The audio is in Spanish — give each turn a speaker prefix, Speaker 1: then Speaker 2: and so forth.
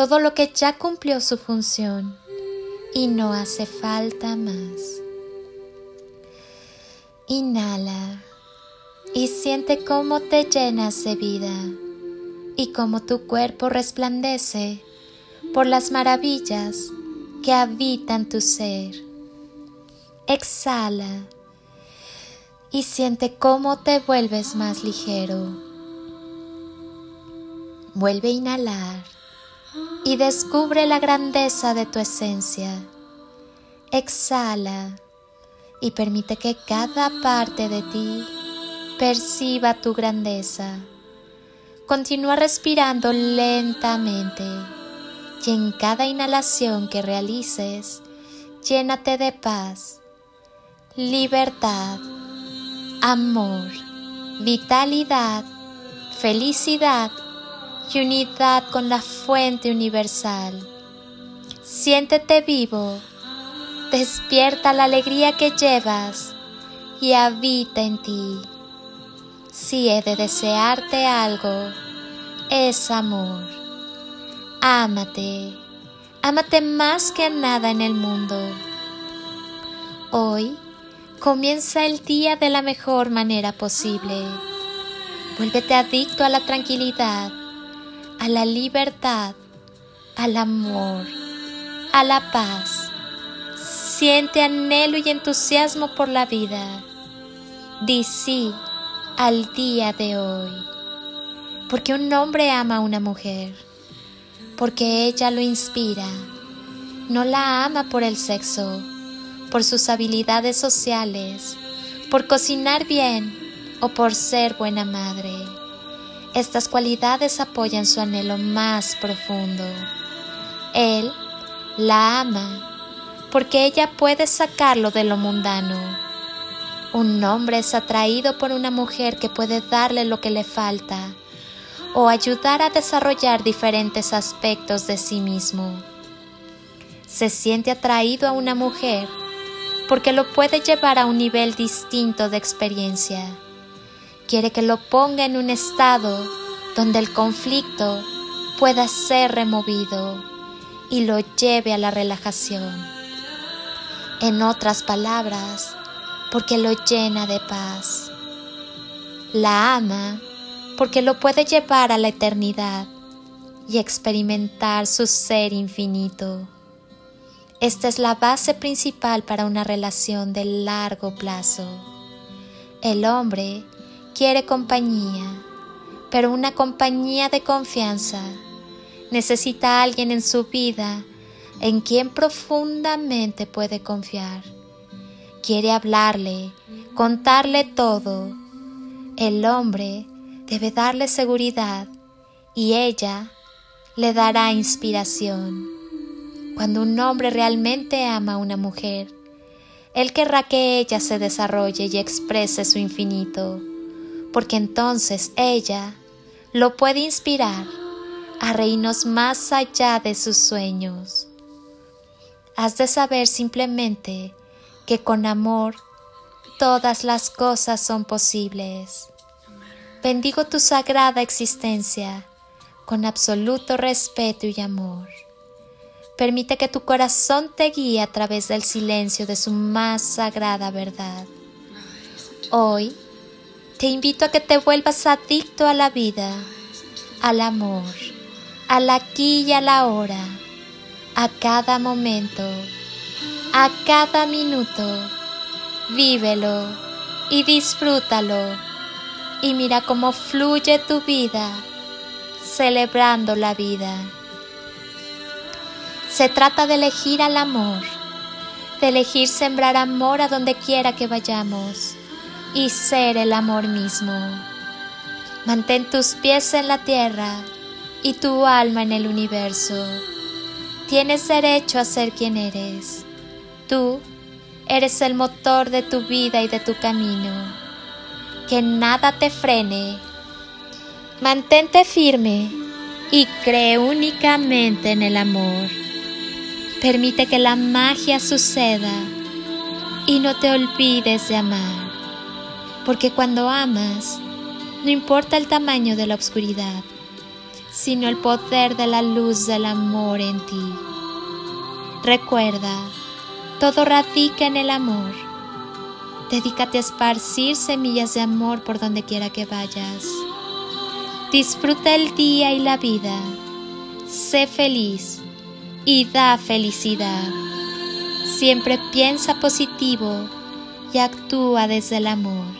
Speaker 1: todo lo que ya cumplió su función y no hace falta más. Inhala y siente cómo te llenas de vida y cómo tu cuerpo resplandece por las maravillas que habitan tu ser. Exhala y siente cómo te vuelves más ligero. Vuelve a inhalar y descubre la grandeza de tu esencia. Exhala y permite que cada parte de ti perciba tu grandeza. Continúa respirando lentamente y en cada inhalación que realices, llénate de paz, libertad, amor, vitalidad, felicidad y unidad con la fuente universal. Siéntete vivo, despierta la alegría que llevas y habita en ti. Si he de desearte algo, es amor. Ámate, ámate más que a nada en el mundo. Hoy comienza el día de la mejor manera posible. Vuélvete adicto a la tranquilidad a la libertad, al amor, a la paz. Siente anhelo y entusiasmo por la vida. Di sí al día de hoy. Porque un hombre ama a una mujer. Porque ella lo inspira. No la ama por el sexo, por sus habilidades sociales, por cocinar bien o por ser buena madre estas cualidades apoyan su anhelo más profundo. Él la ama porque ella puede sacarlo de lo mundano. Un hombre es atraído por una mujer que puede darle lo que le falta o ayudar a desarrollar diferentes aspectos de sí mismo. Se siente atraído a una mujer porque lo puede llevar a un nivel distinto de experiencia quiere que lo ponga en un estado donde el conflicto pueda ser removido y lo lleve a la relajación. En otras palabras, porque lo llena de paz. La ama porque lo puede llevar a la eternidad y experimentar su ser infinito. Esta es la base principal para una relación de largo plazo. El hombre quiere compañía, pero una compañía de confianza. Necesita a alguien en su vida en quien profundamente puede confiar. Quiere hablarle, contarle todo. El hombre debe darle seguridad y ella le dará inspiración. Cuando un hombre realmente ama a una mujer, él querrá que ella se desarrolle y exprese su infinito porque entonces ella lo puede inspirar a reinos más allá de sus sueños. Has de saber simplemente que con amor todas las cosas son posibles. Bendigo tu sagrada existencia con absoluto respeto y amor. Permite que tu corazón te guíe a través del silencio de su más sagrada verdad. Hoy, te invito a que te vuelvas adicto a la vida, al amor, al aquí y a la hora, a cada momento, a cada minuto. Vívelo y disfrútalo y mira cómo fluye tu vida, celebrando la vida. Se trata de elegir al amor, de elegir sembrar amor a donde quiera que vayamos y ser el amor mismo. Mantén tus pies en la tierra y tu alma en el universo. Tienes derecho a ser quien eres. Tú eres el motor de tu vida y de tu camino. Que nada te frene. Mantente firme y cree únicamente en el amor. Permite que la magia suceda y no te olvides de amar. Porque cuando amas, no importa el tamaño de la oscuridad, sino el poder de la luz del amor en ti. Recuerda, todo radica en el amor. Dedícate a esparcir semillas de amor por donde quiera que vayas. Disfruta el día y la vida. Sé feliz y da felicidad. Siempre piensa positivo y actúa desde el amor.